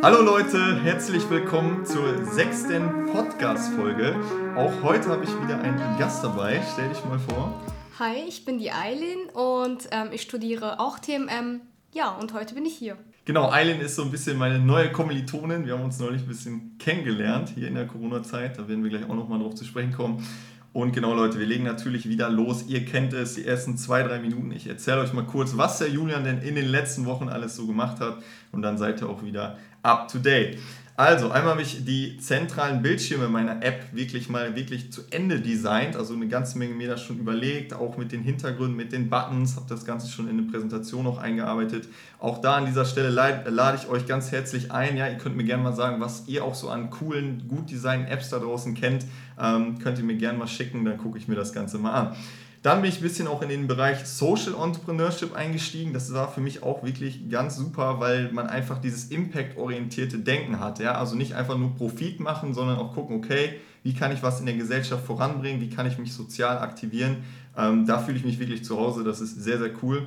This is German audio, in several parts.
Hallo Leute, herzlich willkommen zur sechsten Podcast-Folge. Auch heute habe ich wieder einen Gast dabei. Stell dich mal vor. Hi, ich bin die Eileen und ähm, ich studiere auch TMM. Ja, und heute bin ich hier. Genau, Eileen ist so ein bisschen meine neue Kommilitonin. Wir haben uns neulich ein bisschen kennengelernt hier in der Corona-Zeit. Da werden wir gleich auch nochmal drauf zu sprechen kommen. Und genau, Leute, wir legen natürlich wieder los. Ihr kennt es, die ersten zwei, drei Minuten. Ich erzähle euch mal kurz, was der Julian denn in den letzten Wochen alles so gemacht hat. Und dann seid ihr auch wieder up to date. Also, einmal habe ich die zentralen Bildschirme meiner App wirklich mal wirklich zu Ende designt. Also eine ganze Menge mir das schon überlegt, auch mit den Hintergründen, mit den Buttons, habe das Ganze schon in eine Präsentation noch eingearbeitet. Auch da an dieser Stelle lade ich euch ganz herzlich ein. Ja, ihr könnt mir gerne mal sagen, was ihr auch so an coolen, gut designten Apps da draußen kennt. Ähm, könnt ihr mir gerne mal schicken, dann gucke ich mir das Ganze mal an. Dann bin ich ein bisschen auch in den Bereich Social Entrepreneurship eingestiegen. Das war für mich auch wirklich ganz super, weil man einfach dieses impact-orientierte Denken hat. Ja? Also nicht einfach nur Profit machen, sondern auch gucken, okay, wie kann ich was in der Gesellschaft voranbringen, wie kann ich mich sozial aktivieren. Ähm, da fühle ich mich wirklich zu Hause, das ist sehr, sehr cool.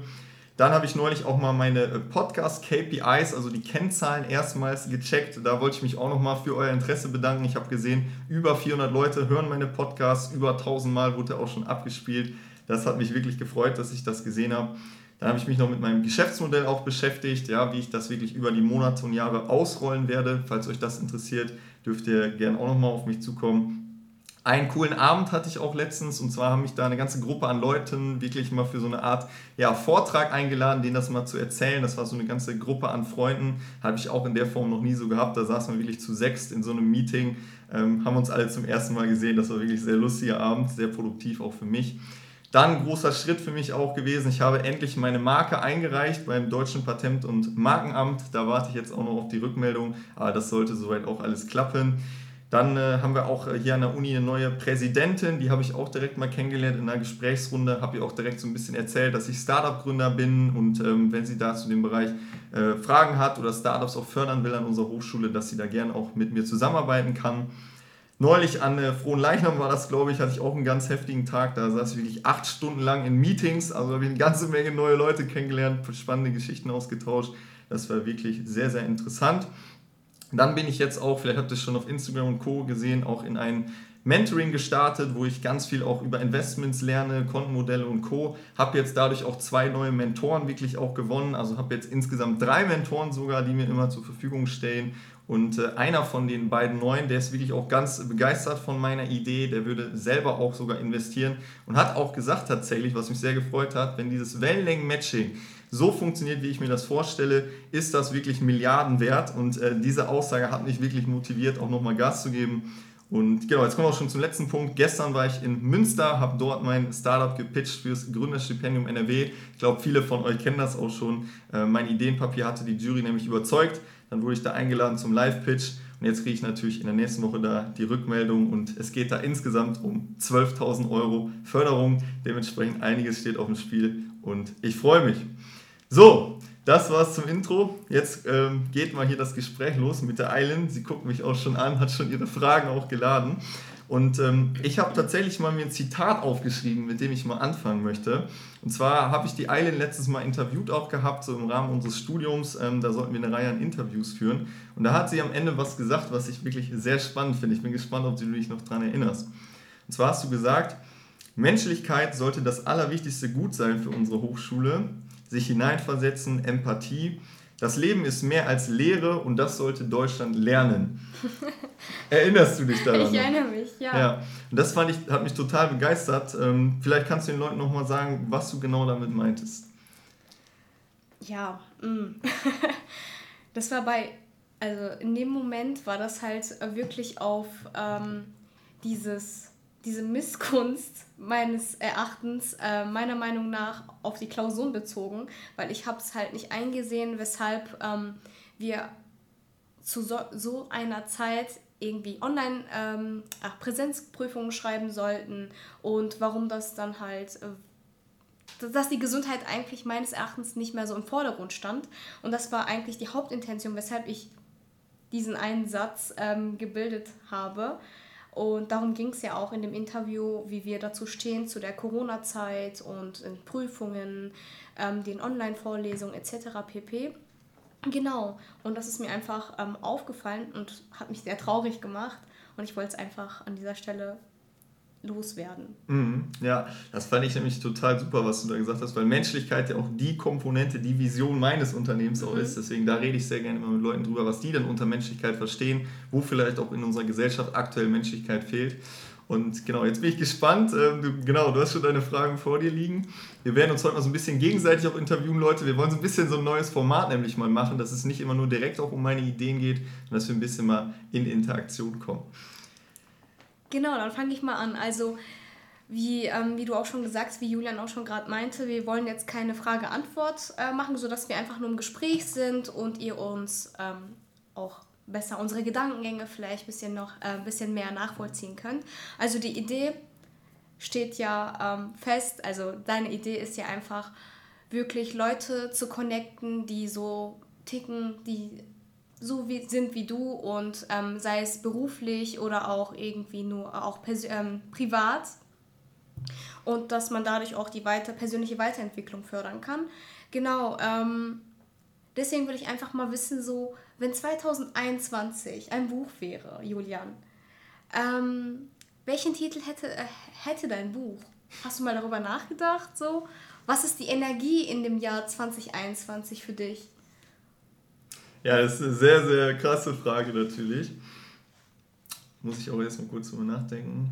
Dann habe ich neulich auch mal meine äh, Podcast-KPIs, also die Kennzahlen erstmals gecheckt. Da wollte ich mich auch nochmal für euer Interesse bedanken. Ich habe gesehen, über 400 Leute hören meine Podcasts, über 1000 Mal wurde er auch schon abgespielt. Das hat mich wirklich gefreut, dass ich das gesehen habe. Dann habe ich mich noch mit meinem Geschäftsmodell auch beschäftigt, ja, wie ich das wirklich über die Monate und Jahre ausrollen werde. Falls euch das interessiert, dürft ihr gerne auch nochmal auf mich zukommen. Einen coolen Abend hatte ich auch letztens und zwar haben mich da eine ganze Gruppe an Leuten wirklich mal für so eine Art ja, Vortrag eingeladen, denen das mal zu erzählen. Das war so eine ganze Gruppe an Freunden, habe ich auch in der Form noch nie so gehabt. Da saßen wir wirklich zu sechst in so einem Meeting, ähm, haben uns alle zum ersten Mal gesehen. Das war wirklich sehr lustiger Abend, sehr produktiv auch für mich. Dann ein großer Schritt für mich auch gewesen. Ich habe endlich meine Marke eingereicht beim Deutschen Patent- und Markenamt. Da warte ich jetzt auch noch auf die Rückmeldung, aber das sollte soweit auch alles klappen. Dann äh, haben wir auch äh, hier an der Uni eine neue Präsidentin, die habe ich auch direkt mal kennengelernt in einer Gesprächsrunde, habe ihr auch direkt so ein bisschen erzählt, dass ich Startup-Gründer bin und ähm, wenn sie da zu dem Bereich äh, Fragen hat oder Startups auch fördern will an unserer Hochschule, dass sie da gerne auch mit mir zusammenarbeiten kann. Neulich an äh, Frohen Leichnam war das, glaube ich, hatte ich auch einen ganz heftigen Tag. Da saß ich wirklich acht Stunden lang in Meetings. Also habe ich eine ganze Menge neue Leute kennengelernt, spannende Geschichten ausgetauscht. Das war wirklich sehr, sehr interessant. Dann bin ich jetzt auch, vielleicht habt ihr es schon auf Instagram und Co. gesehen, auch in ein Mentoring gestartet, wo ich ganz viel auch über Investments lerne, Kontenmodelle und Co. Habe jetzt dadurch auch zwei neue Mentoren wirklich auch gewonnen. Also habe jetzt insgesamt drei Mentoren sogar, die mir immer zur Verfügung stehen. Und äh, einer von den beiden neuen, der ist wirklich auch ganz begeistert von meiner Idee, der würde selber auch sogar investieren und hat auch gesagt tatsächlich, was mich sehr gefreut hat, wenn dieses Wellenlängen-Matching so funktioniert, wie ich mir das vorstelle, ist das wirklich Milliarden wert. Und äh, diese Aussage hat mich wirklich motiviert, auch nochmal Gas zu geben. Und genau, jetzt kommen wir auch schon zum letzten Punkt. Gestern war ich in Münster, habe dort mein Startup gepitcht fürs Gründerstipendium NRW. Ich glaube, viele von euch kennen das auch schon. Äh, mein Ideenpapier hatte die Jury nämlich überzeugt. Dann wurde ich da eingeladen zum Live-Pitch. Und jetzt kriege ich natürlich in der nächsten Woche da die Rückmeldung und es geht da insgesamt um 12.000 Euro Förderung. Dementsprechend einiges steht auf dem Spiel und ich freue mich. So, das war's zum Intro. Jetzt ähm, geht mal hier das Gespräch los mit der Eilen. Sie guckt mich auch schon an, hat schon ihre Fragen auch geladen. Und ähm, ich habe tatsächlich mal mir ein Zitat aufgeschrieben, mit dem ich mal anfangen möchte. Und zwar habe ich die Eilen letztes Mal interviewt auch gehabt, so im Rahmen unseres Studiums. Ähm, da sollten wir eine Reihe an Interviews führen. Und da hat sie am Ende was gesagt, was ich wirklich sehr spannend finde. Ich bin gespannt, ob du dich noch daran erinnerst. Und zwar hast du gesagt, Menschlichkeit sollte das allerwichtigste Gut sein für unsere Hochschule sich hineinversetzen, Empathie. Das Leben ist mehr als Lehre und das sollte Deutschland lernen. Erinnerst du dich daran? Ich erinnere mich, ja. ja. Und das fand ich, hat mich total begeistert. Ähm, vielleicht kannst du den Leuten nochmal sagen, was du genau damit meintest. Ja, mm. das war bei, also in dem Moment war das halt wirklich auf ähm, dieses diese Missgunst meines Erachtens, äh, meiner Meinung nach, auf die Klausuren bezogen, weil ich habe es halt nicht eingesehen, weshalb ähm, wir zu so, so, einer Zeit irgendwie online ähm, ach, Präsenzprüfungen schreiben sollten und warum das dann halt, äh, dass die Gesundheit eigentlich meines Erachtens nicht mehr so im Vordergrund stand. Und das war eigentlich die Hauptintention, weshalb ich diesen einen Satz ähm, gebildet habe. Und darum ging es ja auch in dem Interview, wie wir dazu stehen zu der Corona-Zeit und in Prüfungen, ähm, den Online-Vorlesungen etc. pp. Genau, und das ist mir einfach ähm, aufgefallen und hat mich sehr traurig gemacht. Und ich wollte es einfach an dieser Stelle loswerden. Mhm, ja, das fand ich nämlich total super, was du da gesagt hast, weil Menschlichkeit ja auch die Komponente, die Vision meines Unternehmens auch mhm. ist. Deswegen da rede ich sehr gerne immer mit Leuten drüber, was die denn unter Menschlichkeit verstehen, wo vielleicht auch in unserer Gesellschaft aktuell Menschlichkeit fehlt. Und genau, jetzt bin ich gespannt. Ähm, du, genau, du hast schon deine Fragen vor dir liegen. Wir werden uns heute mal so ein bisschen gegenseitig auch interviewen, Leute. Wir wollen so ein bisschen so ein neues Format nämlich mal machen, dass es nicht immer nur direkt auch um meine Ideen geht, sondern dass wir ein bisschen mal in Interaktion kommen. Genau, dann fange ich mal an. Also, wie, ähm, wie du auch schon gesagt hast, wie Julian auch schon gerade meinte, wir wollen jetzt keine Frage-Antwort äh, machen, sodass wir einfach nur im Gespräch sind und ihr uns ähm, auch besser unsere Gedankengänge vielleicht ein bisschen noch äh, ein bisschen mehr nachvollziehen könnt. Also die Idee steht ja ähm, fest, also deine Idee ist ja einfach wirklich Leute zu connecten, die so ticken, die so wie, sind wie du und ähm, sei es beruflich oder auch irgendwie nur auch ähm, privat und dass man dadurch auch die weiter persönliche Weiterentwicklung fördern kann. Genau, ähm, deswegen will ich einfach mal wissen, so wenn 2021 ein Buch wäre, Julian, ähm, welchen Titel hätte, äh, hätte dein Buch? Hast du mal darüber nachgedacht? So? Was ist die Energie in dem Jahr 2021 für dich? Ja, das ist eine sehr, sehr krasse Frage natürlich. Muss ich auch erstmal kurz drüber nachdenken.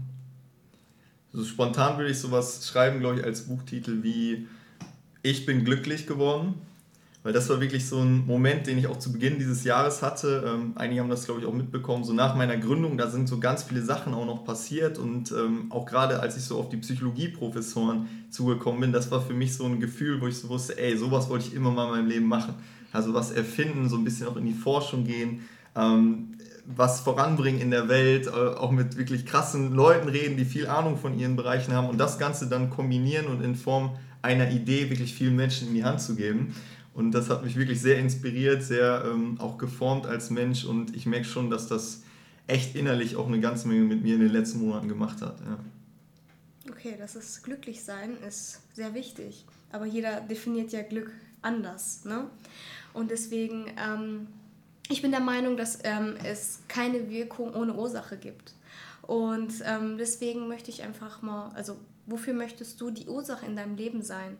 So spontan würde ich sowas schreiben, glaube ich, als Buchtitel wie Ich bin glücklich geworden. Weil das war wirklich so ein Moment, den ich auch zu Beginn dieses Jahres hatte. Ähm, einige haben das, glaube ich, auch mitbekommen. So nach meiner Gründung, da sind so ganz viele Sachen auch noch passiert. Und ähm, auch gerade als ich so auf die Psychologieprofessoren zugekommen bin, das war für mich so ein Gefühl, wo ich so wusste, ey, sowas wollte ich immer mal in meinem Leben machen. Also was erfinden, so ein bisschen auch in die Forschung gehen. Ähm, was voranbringen in der Welt, äh, auch mit wirklich krassen Leuten reden, die viel Ahnung von ihren Bereichen haben und das Ganze dann kombinieren und in Form einer Idee wirklich vielen Menschen in die Hand zu geben. Und das hat mich wirklich sehr inspiriert, sehr ähm, auch geformt als Mensch. Und ich merke schon, dass das echt innerlich auch eine ganze Menge mit mir in den letzten Monaten gemacht hat. Ja. Okay, das ist glücklich sein ist sehr wichtig. Aber jeder definiert ja Glück anders. Ne? Und deswegen, ähm, ich bin der Meinung, dass ähm, es keine Wirkung ohne Ursache gibt. Und ähm, deswegen möchte ich einfach mal, also wofür möchtest du die Ursache in deinem Leben sein?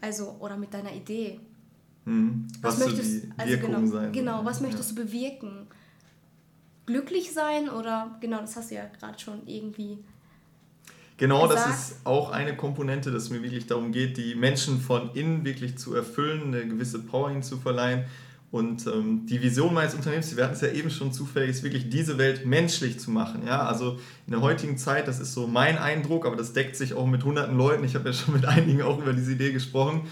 Also, oder mit deiner Idee. Hm. Was, was möchtest, die also Wirkung genau, sein? Genau, was möchtest ja. du bewirken? Glücklich sein oder, genau, das hast du ja gerade schon irgendwie. Genau, gesagt. das ist auch eine Komponente, dass mir wirklich darum geht, die Menschen von innen wirklich zu erfüllen, eine gewisse Power ihnen zu verleihen. Und ähm, die Vision meines Unternehmens, wir hatten es ja eben schon zufällig, ist wirklich diese Welt menschlich zu machen. Ja? Also in der heutigen Zeit, das ist so mein Eindruck, aber das deckt sich auch mit hunderten Leuten. Ich habe ja schon mit einigen auch über diese Idee gesprochen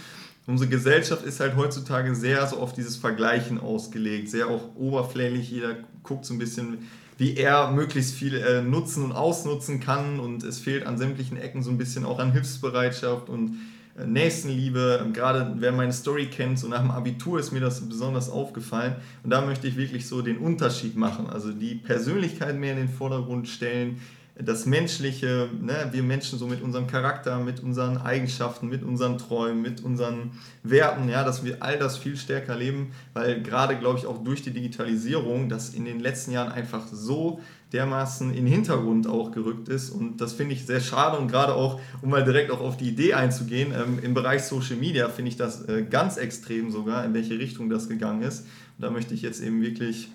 unsere Gesellschaft ist halt heutzutage sehr so auf dieses Vergleichen ausgelegt, sehr auch oberflächlich. Jeder guckt so ein bisschen, wie er möglichst viel äh, nutzen und ausnutzen kann und es fehlt an sämtlichen Ecken so ein bisschen auch an Hilfsbereitschaft und äh, Nächstenliebe. Gerade wer meine Story kennt, so nach dem Abitur ist mir das besonders aufgefallen und da möchte ich wirklich so den Unterschied machen, also die Persönlichkeit mehr in den Vordergrund stellen, das Menschliche, ne, wir Menschen so mit unserem Charakter, mit unseren Eigenschaften, mit unseren Träumen, mit unseren Werten, ja, dass wir all das viel stärker leben, weil gerade, glaube ich, auch durch die Digitalisierung das in den letzten Jahren einfach so dermaßen in den Hintergrund auch gerückt ist. Und das finde ich sehr schade. Und gerade auch, um mal direkt auch auf die Idee einzugehen, ähm, im Bereich Social Media finde ich das äh, ganz extrem sogar, in welche Richtung das gegangen ist. Und da möchte ich jetzt eben wirklich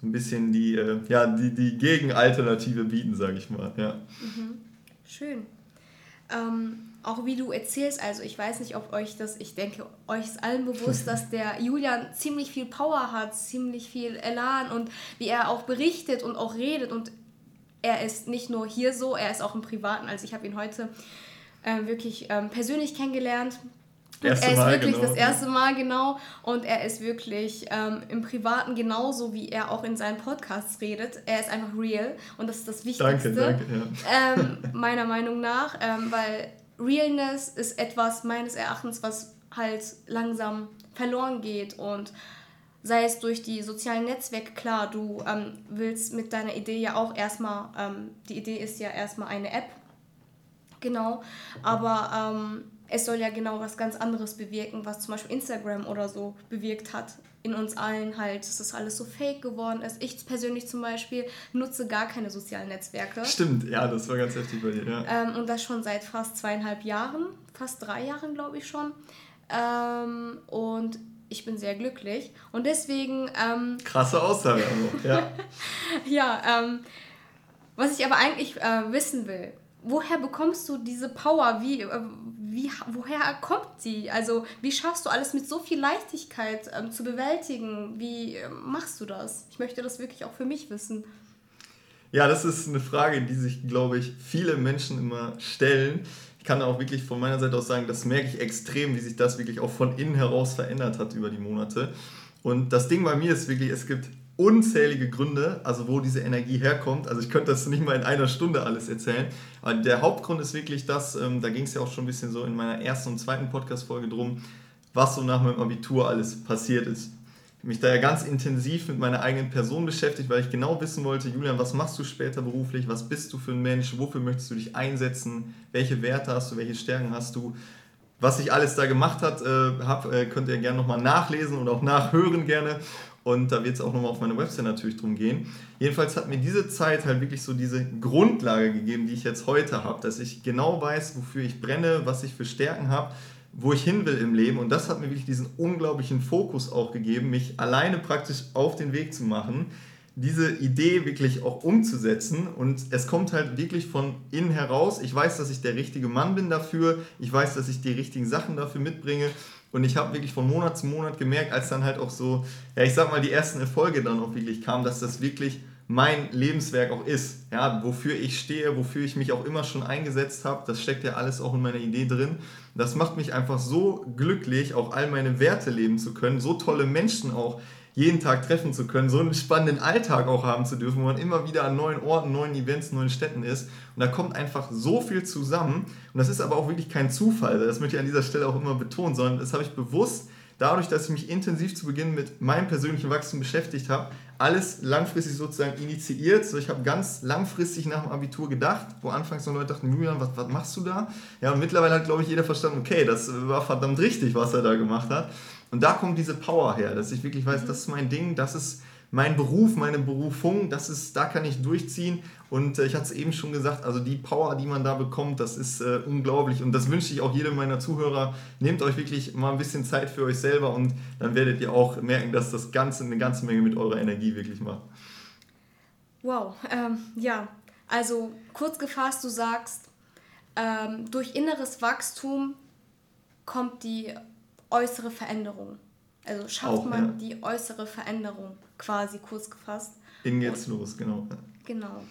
so ein bisschen die, äh, ja, die, die Gegenalternative bieten, sage ich mal. Ja. Mhm. Schön. Ähm, auch wie du erzählst, also ich weiß nicht, ob euch das, ich denke, euch ist allen bewusst, dass der Julian ziemlich viel Power hat, ziemlich viel Elan und wie er auch berichtet und auch redet und er ist nicht nur hier so, er ist auch im Privaten, also ich habe ihn heute äh, wirklich ähm, persönlich kennengelernt, Erste er ist Mal, wirklich genau. das erste Mal, genau. Und er ist wirklich ähm, im Privaten genauso, wie er auch in seinen Podcasts redet. Er ist einfach real und das ist das Wichtigste. Danke, danke, ja. ähm, meiner Meinung nach, ähm, weil Realness ist etwas meines Erachtens, was halt langsam verloren geht und sei es durch die sozialen Netzwerke, klar, du ähm, willst mit deiner Idee ja auch erstmal, ähm, die Idee ist ja erstmal eine App, genau, aber ähm, es soll ja genau was ganz anderes bewirken, was zum Beispiel Instagram oder so bewirkt hat in uns allen halt, dass das alles so fake geworden ist. Ich persönlich zum Beispiel nutze gar keine sozialen Netzwerke. Stimmt, ja, das war ganz heftig bei dir, ja. Ähm, und das schon seit fast zweieinhalb Jahren, fast drei Jahren, glaube ich schon. Ähm, und ich bin sehr glücklich. Und deswegen. Ähm, Krasse Aussage, also, ja. ja, ähm, was ich aber eigentlich äh, wissen will, woher bekommst du diese Power? Wie, äh, wie, woher kommt sie? Also, wie schaffst du alles mit so viel Leichtigkeit ähm, zu bewältigen? Wie äh, machst du das? Ich möchte das wirklich auch für mich wissen. Ja, das ist eine Frage, die sich, glaube ich, viele Menschen immer stellen. Ich kann auch wirklich von meiner Seite aus sagen, das merke ich extrem, wie sich das wirklich auch von innen heraus verändert hat über die Monate. Und das Ding bei mir ist wirklich, es gibt unzählige Gründe, also wo diese Energie herkommt. Also ich könnte das nicht mal in einer Stunde alles erzählen. Aber der Hauptgrund ist wirklich das, ähm, da ging es ja auch schon ein bisschen so in meiner ersten und zweiten Podcast-Folge drum, was so nach meinem Abitur alles passiert ist. Ich habe mich da ja ganz intensiv mit meiner eigenen Person beschäftigt, weil ich genau wissen wollte, Julian, was machst du später beruflich, was bist du für ein Mensch, wofür möchtest du dich einsetzen, welche Werte hast du, welche Stärken hast du. Was ich alles da gemacht hat, äh, hab, äh, könnt ihr gerne nochmal nachlesen und auch nachhören gerne. Und da wird es auch nochmal auf meiner Website natürlich drum gehen. Jedenfalls hat mir diese Zeit halt wirklich so diese Grundlage gegeben, die ich jetzt heute habe, dass ich genau weiß, wofür ich brenne, was ich für Stärken habe, wo ich hin will im Leben. Und das hat mir wirklich diesen unglaublichen Fokus auch gegeben, mich alleine praktisch auf den Weg zu machen, diese Idee wirklich auch umzusetzen. Und es kommt halt wirklich von innen heraus. Ich weiß, dass ich der richtige Mann bin dafür. Ich weiß, dass ich die richtigen Sachen dafür mitbringe. Und ich habe wirklich von Monat zu Monat gemerkt, als dann halt auch so, ja, ich sag mal, die ersten Erfolge dann auch wirklich kamen, dass das wirklich mein Lebenswerk auch ist. Ja, wofür ich stehe, wofür ich mich auch immer schon eingesetzt habe, das steckt ja alles auch in meiner Idee drin. Das macht mich einfach so glücklich, auch all meine Werte leben zu können, so tolle Menschen auch jeden Tag treffen zu können, so einen spannenden Alltag auch haben zu dürfen, wo man immer wieder an neuen Orten, neuen Events, neuen Städten ist. Und da kommt einfach so viel zusammen. Und das ist aber auch wirklich kein Zufall. Das möchte ich an dieser Stelle auch immer betonen, sondern das habe ich bewusst dadurch, dass ich mich intensiv zu Beginn mit meinem persönlichen Wachstum beschäftigt habe, alles langfristig sozusagen initiiert. So, ich habe ganz langfristig nach dem Abitur gedacht, wo anfangs noch Leute dachten, Julian, was, was machst du da? Ja, und mittlerweile hat, glaube ich, jeder verstanden, okay, das war verdammt richtig, was er da gemacht hat. Und da kommt diese Power her, dass ich wirklich weiß, das ist mein Ding, das ist mein Beruf, meine Berufung, das ist, da kann ich durchziehen. Und äh, ich hatte es eben schon gesagt, also die Power, die man da bekommt, das ist äh, unglaublich. Und das wünsche ich auch jedem meiner Zuhörer. Nehmt euch wirklich mal ein bisschen Zeit für euch selber und dann werdet ihr auch merken, dass das Ganze eine ganze Menge mit eurer Energie wirklich macht. Wow, ähm, ja, also kurz gefasst, du sagst, ähm, durch inneres Wachstum kommt die äußere Veränderung. Also schafft Auch, man ja. die äußere Veränderung, quasi kurz gefasst. Innen geht's Und, los, genau. Genau.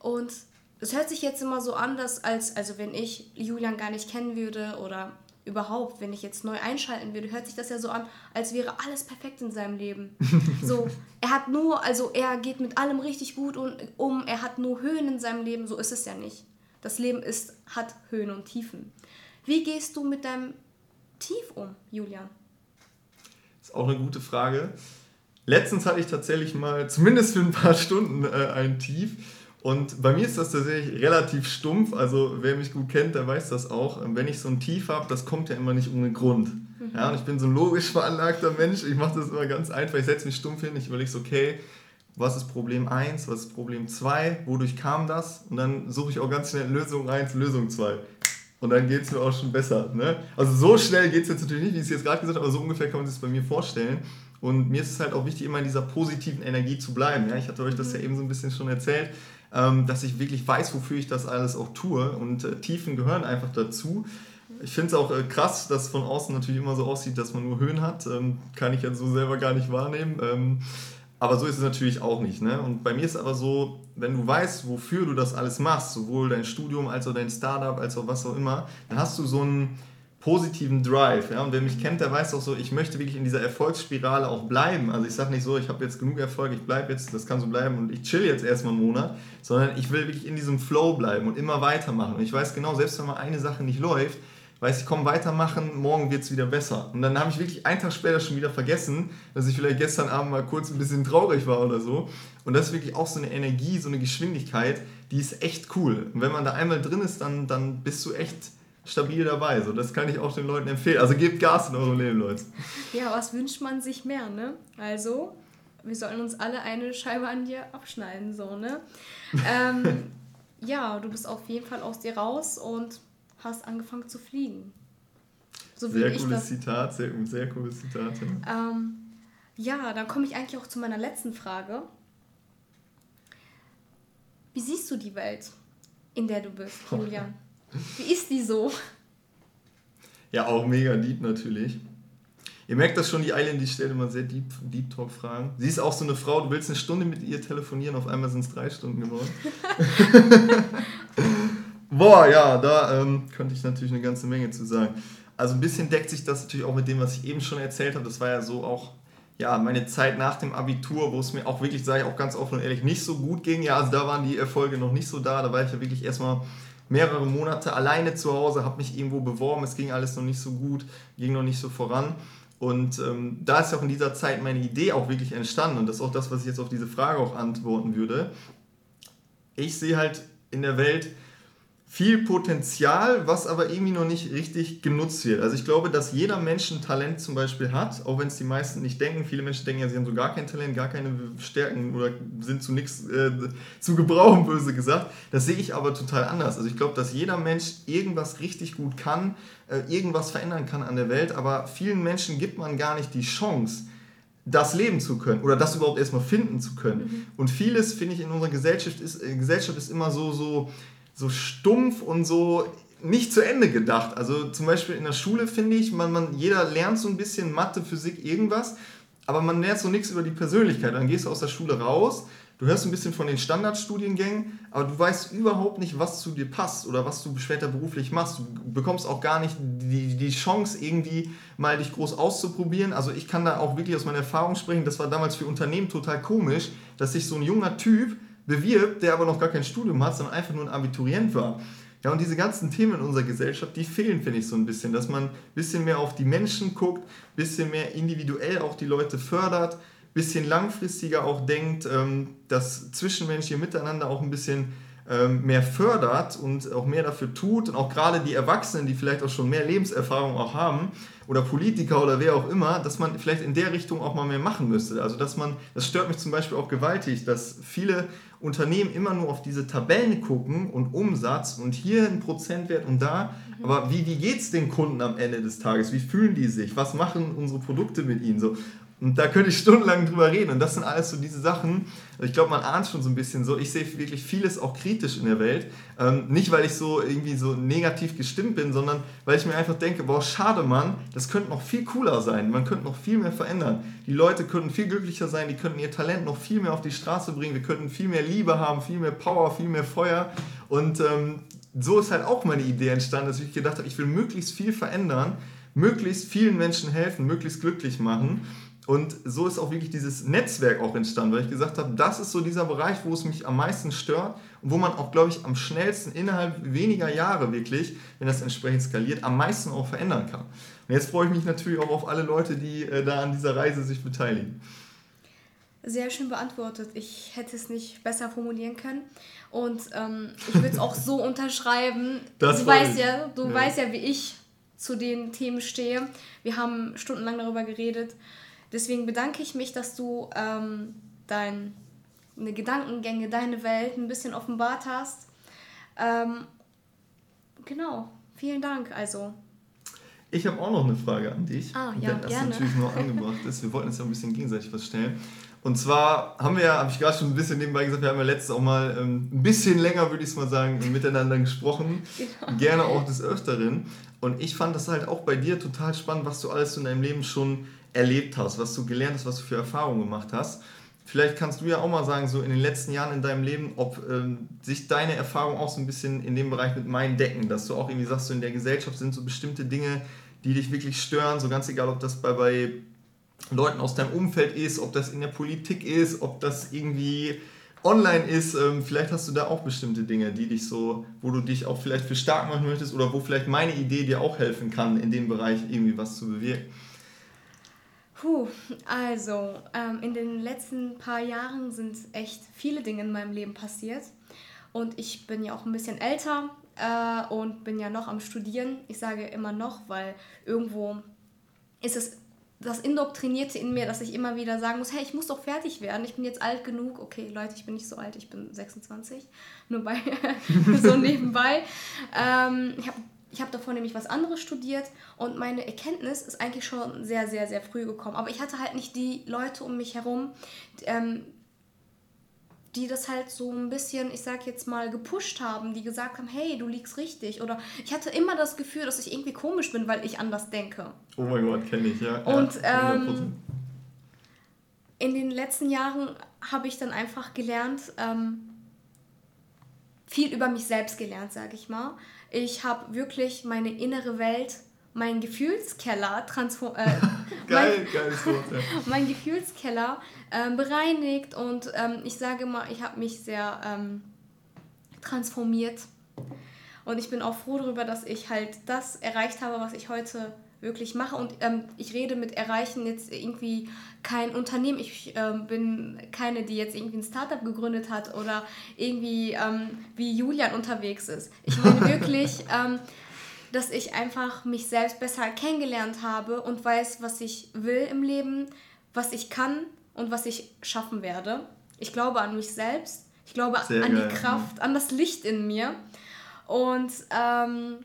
Und es hört sich jetzt immer so anders, als also wenn ich Julian gar nicht kennen würde oder überhaupt, wenn ich jetzt neu einschalten würde, hört sich das ja so an, als wäre alles perfekt in seinem Leben. so, er hat nur, also er geht mit allem richtig gut um, er hat nur Höhen in seinem Leben, so ist es ja nicht. Das Leben ist, hat Höhen und Tiefen. Wie gehst du mit deinem Tief um, Julian? Das ist auch eine gute Frage. Letztens hatte ich tatsächlich mal, zumindest für ein paar Stunden, äh, ein Tief. Und bei mir ist das tatsächlich relativ stumpf. Also wer mich gut kennt, der weiß das auch. Wenn ich so ein Tief habe, das kommt ja immer nicht ohne Grund. Mhm. Ja, und ich bin so ein logisch veranlagter Mensch. Ich mache das immer ganz einfach. Ich setze mich stumpf hin. Ich überlege so, okay, was ist Problem 1, was ist Problem 2, wodurch kam das? Und dann suche ich auch ganz schnell Lösung 1, Lösung 2 und dann geht es mir auch schon besser. Ne? Also so schnell geht es jetzt natürlich nicht, wie ich es jetzt gerade gesagt habe, aber so ungefähr kann man sich das bei mir vorstellen. Und mir ist es halt auch wichtig, immer in dieser positiven Energie zu bleiben. Ja? Ich hatte euch das ja eben so ein bisschen schon erzählt, ähm, dass ich wirklich weiß, wofür ich das alles auch tue. Und äh, Tiefen gehören einfach dazu. Ich finde es auch äh, krass, dass von außen natürlich immer so aussieht, dass man nur Höhen hat. Ähm, kann ich jetzt so selber gar nicht wahrnehmen. Ähm, aber so ist es natürlich auch nicht. Ne? Und bei mir ist aber so, wenn du weißt, wofür du das alles machst, sowohl dein Studium als auch dein Startup, als auch was auch immer, dann hast du so einen positiven Drive. Ja? Und wer mich kennt, der weiß auch so, ich möchte wirklich in dieser Erfolgsspirale auch bleiben. Also ich sage nicht so, ich habe jetzt genug Erfolg, ich bleibe jetzt, das kann so bleiben und ich chill jetzt erstmal einen Monat, sondern ich will wirklich in diesem Flow bleiben und immer weitermachen. Und ich weiß genau, selbst wenn mal eine Sache nicht läuft, weiß ich, komm, weitermachen, morgen wird es wieder besser. Und dann habe ich wirklich einen Tag später schon wieder vergessen, dass ich vielleicht gestern Abend mal kurz ein bisschen traurig war oder so. Und das ist wirklich auch so eine Energie, so eine Geschwindigkeit, die ist echt cool. Und wenn man da einmal drin ist, dann, dann bist du echt stabil dabei. So, das kann ich auch den Leuten empfehlen. Also gebt Gas in eurem Leben, Leute. Ja, was wünscht man sich mehr, ne? Also, wir sollen uns alle eine Scheibe an dir abschneiden, so, ne? ähm, ja, du bist auf jeden Fall aus dir raus und hast angefangen zu fliegen. So sehr cooles Zitat, sehr, sehr cooles Zitat. Ja, ähm, ja dann komme ich eigentlich auch zu meiner letzten Frage. Wie siehst du die Welt, in der du bist, Julian? Wie ist die so? Ja, auch mega deep natürlich. Ihr merkt das schon, die Island, die stellt immer sehr Deep, Deep Talk-Fragen. Sie ist auch so eine Frau, du willst eine Stunde mit ihr telefonieren, auf einmal sind es drei Stunden geworden. Boah, ja, da ähm, könnte ich natürlich eine ganze Menge zu sagen. Also ein bisschen deckt sich das natürlich auch mit dem, was ich eben schon erzählt habe. Das war ja so auch ja, meine Zeit nach dem Abitur, wo es mir auch wirklich, sage ich auch ganz offen und ehrlich, nicht so gut ging. Ja, also da waren die Erfolge noch nicht so da. Da war ich ja wirklich erstmal mehrere Monate alleine zu Hause, habe mich irgendwo beworben. Es ging alles noch nicht so gut, ging noch nicht so voran. Und ähm, da ist ja auch in dieser Zeit meine Idee auch wirklich entstanden. Und das ist auch das, was ich jetzt auf diese Frage auch antworten würde. Ich sehe halt in der Welt viel Potenzial, was aber irgendwie noch nicht richtig genutzt wird. Also ich glaube, dass jeder Mensch ein Talent zum Beispiel hat, auch wenn es die meisten nicht denken. Viele Menschen denken ja, sie haben so gar kein Talent, gar keine Stärken oder sind zu nichts äh, zu gebrauchen, böse gesagt. Das sehe ich aber total anders. Also ich glaube, dass jeder Mensch irgendwas richtig gut kann, äh, irgendwas verändern kann an der Welt, aber vielen Menschen gibt man gar nicht die Chance, das leben zu können oder das überhaupt erstmal finden zu können. Mhm. Und vieles, finde ich, in unserer Gesellschaft ist, äh, Gesellschaft ist immer so, so so stumpf und so nicht zu Ende gedacht. Also zum Beispiel in der Schule finde ich, man, man, jeder lernt so ein bisschen Mathe, Physik, irgendwas, aber man lernt so nichts über die Persönlichkeit. Dann gehst du aus der Schule raus, du hörst ein bisschen von den Standardstudiengängen, aber du weißt überhaupt nicht, was zu dir passt oder was du später beruflich machst. Du bekommst auch gar nicht die, die Chance, irgendwie mal dich groß auszuprobieren. Also ich kann da auch wirklich aus meiner Erfahrung sprechen, das war damals für Unternehmen total komisch, dass sich so ein junger Typ bewirbt, der aber noch gar kein Studium hat, sondern einfach nur ein Abiturient war. Ja, und diese ganzen Themen in unserer Gesellschaft, die fehlen, finde ich, so ein bisschen, dass man ein bisschen mehr auf die Menschen guckt, ein bisschen mehr individuell auch die Leute fördert, ein bisschen langfristiger auch denkt, ähm, das zwischenmenschliche Miteinander auch ein bisschen ähm, mehr fördert und auch mehr dafür tut und auch gerade die Erwachsenen, die vielleicht auch schon mehr Lebenserfahrung auch haben oder Politiker oder wer auch immer, dass man vielleicht in der Richtung auch mal mehr machen müsste. Also dass man, das stört mich zum Beispiel auch gewaltig, dass viele Unternehmen immer nur auf diese Tabellen gucken und Umsatz und hier ein Prozentwert und da. Mhm. Aber wie, wie geht es den Kunden am Ende des Tages? Wie fühlen die sich? Was machen unsere Produkte mit ihnen? So, und da könnte ich stundenlang drüber reden. Und das sind alles so diese Sachen. Ich glaube, man ahnt schon so ein bisschen so. Ich sehe wirklich vieles auch kritisch in der Welt. Ähm, nicht, weil ich so irgendwie so negativ gestimmt bin, sondern weil ich mir einfach denke, boah, schade, Mann, das könnte noch viel cooler sein. Man könnte noch viel mehr verändern. Die Leute könnten viel glücklicher sein, die könnten ihr Talent noch viel mehr auf die Straße bringen. Wir könnten viel mehr Liebe haben, viel mehr Power, viel mehr Feuer. Und ähm, so ist halt auch meine Idee entstanden, dass ich gedacht habe, ich will möglichst viel verändern, möglichst vielen Menschen helfen, möglichst glücklich machen. Und so ist auch wirklich dieses Netzwerk auch entstanden, weil ich gesagt habe, das ist so dieser Bereich, wo es mich am meisten stört und wo man auch, glaube ich, am schnellsten innerhalb weniger Jahre wirklich, wenn das entsprechend skaliert, am meisten auch verändern kann. Und jetzt freue ich mich natürlich auch auf alle Leute, die äh, da an dieser Reise sich beteiligen. Sehr schön beantwortet. Ich hätte es nicht besser formulieren können. Und ähm, ich würde es auch so unterschreiben. Das du weißt ja, du ja. weißt ja, wie ich zu den Themen stehe. Wir haben stundenlang darüber geredet. Deswegen bedanke ich mich, dass du ähm, deine Gedankengänge, deine Welt ein bisschen offenbart hast. Ähm, genau, vielen Dank. Also. Ich habe auch noch eine Frage an dich. Ah, ja, wenn das gerne. natürlich nur angebracht ist. Wir wollten uns ja ein bisschen gegenseitig was stellen. Und zwar haben wir ja, habe ich gerade schon ein bisschen nebenbei gesagt, wir haben ja letztes auch mal ähm, ein bisschen länger, würde ich es mal sagen, miteinander gesprochen. Genau. Gerne auch des Öfteren. Und ich fand das halt auch bei dir total spannend, was du alles in deinem Leben schon erlebt hast, was du gelernt hast, was du für Erfahrungen gemacht hast. Vielleicht kannst du ja auch mal sagen, so in den letzten Jahren in deinem Leben, ob ähm, sich deine Erfahrungen auch so ein bisschen in dem Bereich mit meinen decken, dass du auch irgendwie sagst, so in der Gesellschaft sind so bestimmte Dinge, die dich wirklich stören, so ganz egal, ob das bei, bei Leuten aus deinem Umfeld ist, ob das in der Politik ist, ob das irgendwie online ist. Ähm, vielleicht hast du da auch bestimmte Dinge, die dich so, wo du dich auch vielleicht für stark machen möchtest oder wo vielleicht meine Idee dir auch helfen kann, in dem Bereich irgendwie was zu bewirken. Puh, also ähm, in den letzten paar Jahren sind echt viele Dinge in meinem Leben passiert. Und ich bin ja auch ein bisschen älter. äh, und bin ja noch am Studieren. Ich sage immer noch, weil irgendwo ist es das Indoktrinierte in mir, dass ich immer wieder sagen muss, hey, ich muss doch fertig werden, ich bin jetzt alt genug. Okay, Leute, ich bin nicht so alt, ich bin 26, nur bei so nebenbei. Ähm, ich habe ich habe davor nämlich was anderes studiert und meine Erkenntnis ist eigentlich schon sehr, sehr, sehr früh gekommen. Aber ich hatte halt nicht die Leute um mich herum, ähm, die das halt so ein bisschen, ich sag jetzt mal, gepusht haben, die gesagt haben, hey, du liegst richtig. Oder ich hatte immer das Gefühl, dass ich irgendwie komisch bin, weil ich anders denke. Oh mein Gott, kenne ich, ja. Und ja, ähm, in den letzten Jahren habe ich dann einfach gelernt, ähm, viel über mich selbst gelernt, sage ich mal. Ich habe wirklich meine innere Welt mein Gefühlskeller transform äh, Geil, mein, geiles Wort, ja. mein Gefühlskeller äh, bereinigt und ähm, ich sage mal, ich habe mich sehr ähm, transformiert und ich bin auch froh darüber, dass ich halt das erreicht habe, was ich heute wirklich mache und ähm, ich rede mit erreichen jetzt irgendwie kein Unternehmen. Ich ähm, bin keine, die jetzt irgendwie ein Startup gegründet hat oder irgendwie ähm, wie Julian unterwegs ist. Ich meine wirklich ähm, dass ich einfach mich selbst besser kennengelernt habe und weiß, was ich will im Leben, was ich kann und was ich schaffen werde. Ich glaube an mich selbst, ich glaube Sehr an geil. die Kraft, an das Licht in mir. Und ähm,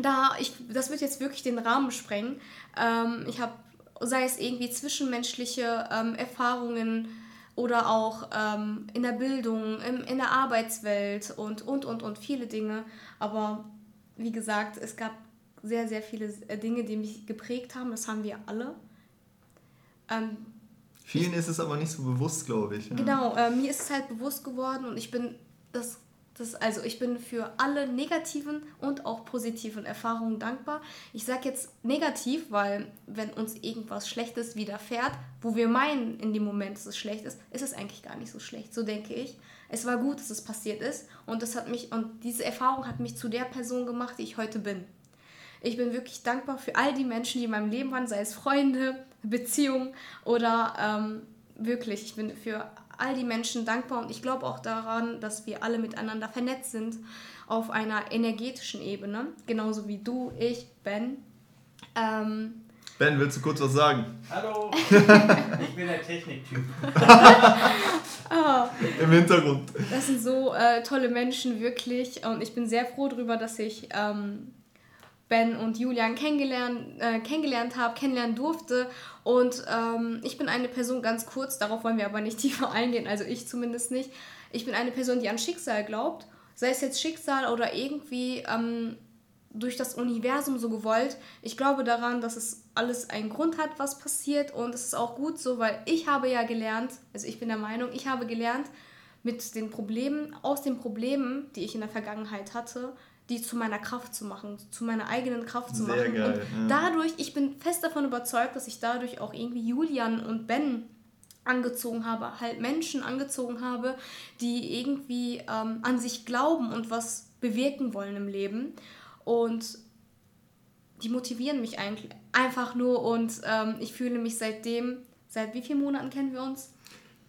da, ich, das wird jetzt wirklich den Rahmen sprengen. Ähm, ich habe, sei es irgendwie zwischenmenschliche ähm, Erfahrungen oder auch ähm, in der Bildung, im, in der Arbeitswelt und, und, und, und viele Dinge. Aber wie gesagt, es gab sehr, sehr viele äh, Dinge, die mich geprägt haben. Das haben wir alle. Ähm, Vielen ist es aber nicht so bewusst, glaube ich. Ja. Genau, äh, mir ist es halt bewusst geworden und ich bin das, das, also ich bin für alle negativen und auch positiven Erfahrungen dankbar. Ich sage jetzt negativ, weil wenn uns irgendwas Schlechtes widerfährt, wo wir meinen in dem Moment, dass es schlecht ist, ist es eigentlich gar nicht so schlecht. So denke ich es war gut, dass es passiert ist und das hat mich und diese Erfahrung hat mich zu der Person gemacht, die ich heute bin. Ich bin wirklich dankbar für all die Menschen, die in meinem Leben waren, sei es Freunde, Beziehungen oder ähm, wirklich, ich bin für all die Menschen dankbar und ich glaube auch daran, dass wir alle miteinander vernetzt sind auf einer energetischen Ebene, genauso wie du, ich, Ben. Ähm, Ben, willst du kurz was sagen? Hallo, ich bin der Techniktyp. oh, Im Hintergrund. Das sind so äh, tolle Menschen, wirklich. Und ich bin sehr froh darüber, dass ich ähm, Ben und Julian kennengelernt, äh, kennengelernt habe, kennenlernen durfte. Und ähm, ich bin eine Person, ganz kurz, darauf wollen wir aber nicht tiefer eingehen, also ich zumindest nicht. Ich bin eine Person, die an Schicksal glaubt. Sei es jetzt Schicksal oder irgendwie ähm, durch das Universum so gewollt. Ich glaube daran, dass es alles einen Grund hat, was passiert und es ist auch gut so, weil ich habe ja gelernt, also ich bin der Meinung, ich habe gelernt, mit den Problemen, aus den Problemen, die ich in der Vergangenheit hatte, die zu meiner Kraft zu machen, zu meiner eigenen Kraft zu Sehr machen. Geil, und ja. dadurch, ich bin fest davon überzeugt, dass ich dadurch auch irgendwie Julian und Ben angezogen habe, halt Menschen angezogen habe, die irgendwie ähm, an sich glauben und was bewirken wollen im Leben. Und die motivieren mich eigentlich einfach nur und ähm, ich fühle mich seitdem, seit wie vielen Monaten kennen wir uns?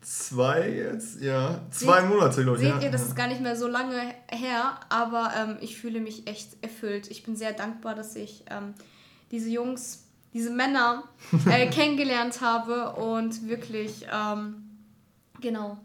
Zwei jetzt, ja. Zwei seht, Monate, glaube ich. Seht ja. ihr, das ist gar nicht mehr so lange her, aber ähm, ich fühle mich echt erfüllt. Ich bin sehr dankbar, dass ich ähm, diese Jungs, diese Männer äh, kennengelernt habe und wirklich, ähm, genau.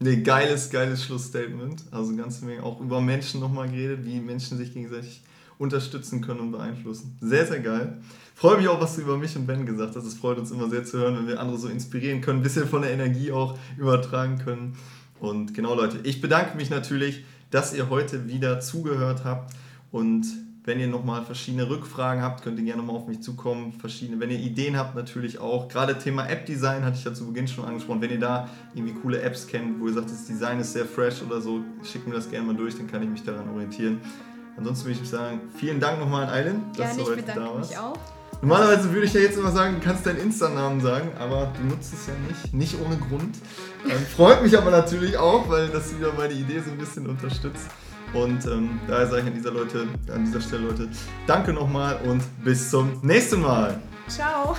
Nee, geiles, geiles Schlussstatement. Also ganz Menge auch über Menschen nochmal geredet, wie Menschen sich gegenseitig unterstützen können und beeinflussen. Sehr, sehr geil. Freue mich auch, was du über mich und Ben gesagt hast. Es freut uns immer sehr zu hören, wenn wir andere so inspirieren können, ein bisschen von der Energie auch übertragen können. Und genau, Leute, ich bedanke mich natürlich, dass ihr heute wieder zugehört habt und wenn ihr nochmal verschiedene Rückfragen habt, könnt ihr gerne mal auf mich zukommen. Verschiedene, wenn ihr Ideen habt, natürlich auch. Gerade Thema App-Design hatte ich ja zu Beginn schon angesprochen. Wenn ihr da irgendwie coole Apps kennt, wo ihr sagt, das Design ist sehr fresh oder so, schickt mir das gerne mal durch, dann kann ich mich daran orientieren. Ansonsten würde ich sagen, vielen Dank nochmal an Eilen, dass du heute da warst. Mich auch. Normalerweise würde ich ja jetzt immer sagen, du kannst deinen Insta-Namen sagen, aber du nutzt es ja nicht, nicht ohne Grund. Ähm, freut mich aber natürlich auch, weil das wieder meine Idee so ein bisschen unterstützt. Und ähm, daher sage ich an dieser, Leute, an dieser Stelle, Leute, danke nochmal und bis zum nächsten Mal. Ciao.